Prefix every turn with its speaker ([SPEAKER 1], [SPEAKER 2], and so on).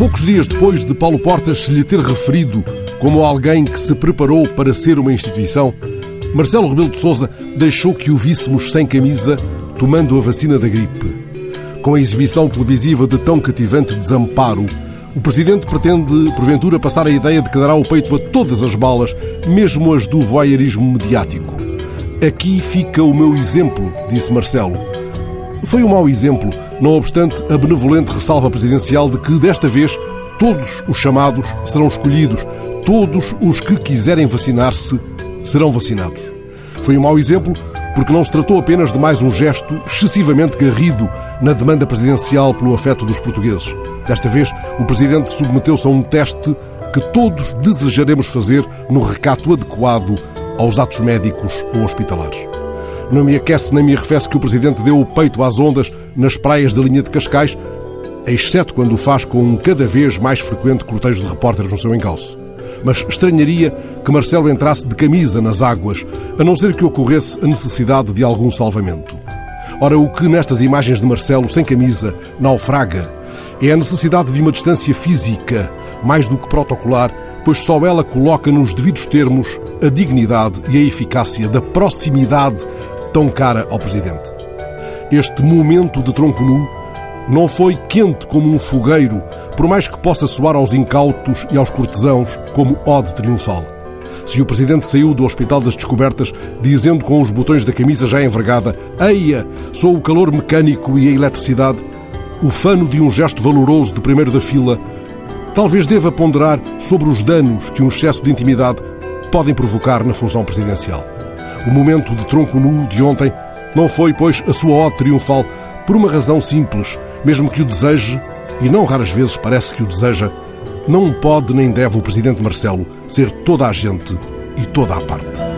[SPEAKER 1] Poucos dias depois de Paulo Portas se lhe ter referido como alguém que se preparou para ser uma instituição, Marcelo Rebelo de Sousa deixou que o víssemos sem camisa, tomando a vacina da gripe. Com a exibição televisiva de tão cativante desamparo, o Presidente pretende, porventura, passar a ideia de que dará o peito a todas as balas, mesmo as do voyeurismo mediático. Aqui fica o meu exemplo, disse Marcelo. Foi um mau exemplo, não obstante a benevolente ressalva presidencial de que, desta vez, todos os chamados serão escolhidos, todos os que quiserem vacinar-se serão vacinados. Foi um mau exemplo porque não se tratou apenas de mais um gesto excessivamente garrido na demanda presidencial pelo afeto dos portugueses. Desta vez, o Presidente submeteu-se a um teste que todos desejaremos fazer no recato adequado aos atos médicos ou hospitalares. Não me aquece nem me arrefece que o Presidente deu o peito às ondas nas praias da linha de Cascais, exceto quando o faz com um cada vez mais frequente cortejo de repórteres no seu encalço mas estranharia que Marcelo entrasse de camisa nas águas, a não ser que ocorresse a necessidade de algum salvamento. Ora, o que nestas imagens de Marcelo sem camisa naufraga é a necessidade de uma distância física, mais do que protocolar, pois só ela coloca nos devidos termos a dignidade e a eficácia da proximidade tão cara ao Presidente. Este momento de tronco nu não foi quente como um fogueiro, por mais que possa soar aos incautos e aos cortesãos como ode triunfal. Se o Presidente saiu do Hospital das Descobertas dizendo com os botões da camisa já envergada Eia, sou o calor mecânico e a eletricidade, o fano de um gesto valoroso de primeiro da fila, talvez deva ponderar sobre os danos que um excesso de intimidade podem provocar na função presidencial. O momento de tronco nu de ontem não foi, pois, a sua ode triunfal por uma razão simples – mesmo que o deseje, e não raras vezes parece que o deseja, não pode nem deve o Presidente Marcelo ser toda a gente e toda a parte.